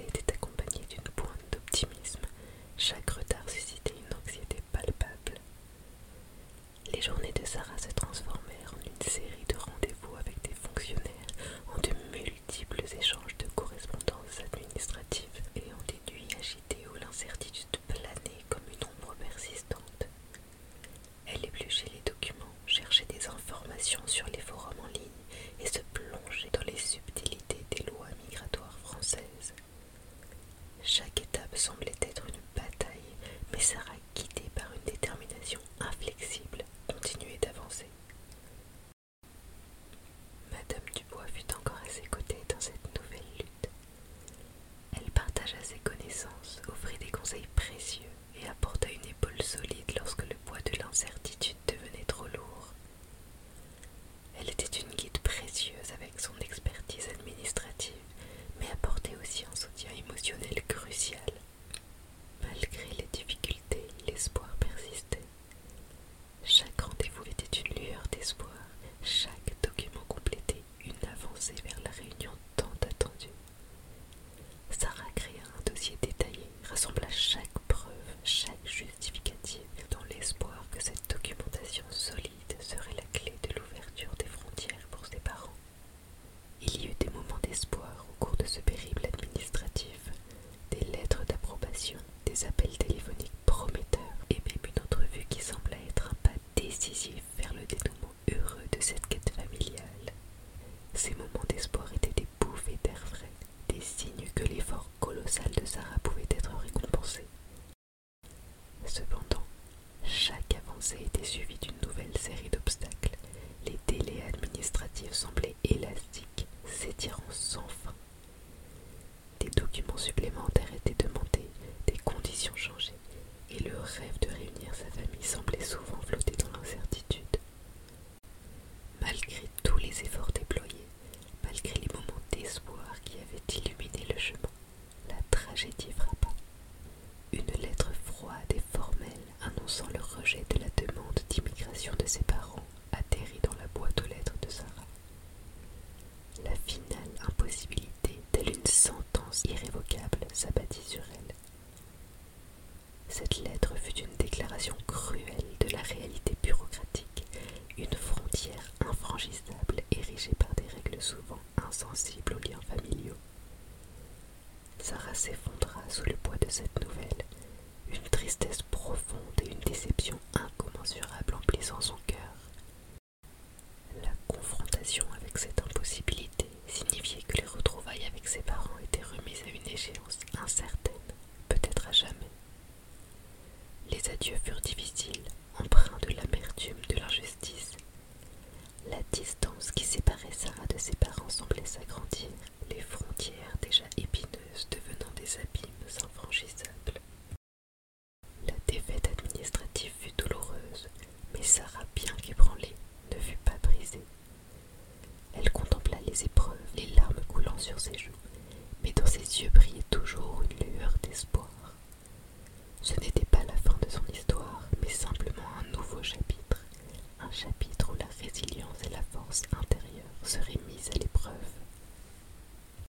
était accompagnée d'une pointe d'optimisme. Chaque retard suscitait une anxiété palpable. Les journées de Sarah se transformaient ayude. Supplémentaires étaient demandée, des conditions changeaient, et le rêve de réunir sa famille semblait souvent flotter dans l'incertitude. Malgré tous les efforts déployés, malgré les moments d'espoir qui avaient illuminé le chemin, la tragédie frappa. Une lettre froide et formelle annonçant le rejet de la demande d'immigration de ses parents. s'abattit sur elle. Cette lettre fut une déclaration cruelle de la réalité bureaucratique, une frontière infranchissable érigée par des règles souvent insensibles aux liens familiaux. Sarah s'effondra sous le poids de cette nouvelle, une tristesse profonde et une déception incommensurable emplissant son incertaine, peut-être à jamais. Les adieux furent difficiles, empreints de l'amertume de l'injustice. La distance qui séparait Sarah de ses parents semblait s'agrandir, les frontières déjà épineuses devenant des abîmes infranchissables. La défaite administrative fut douloureuse, mais Sarah, bien qu'ébranlée, ne fut pas brisée. Elle contempla les épreuves, les larmes coulant sur ses serait mise à l'épreuve.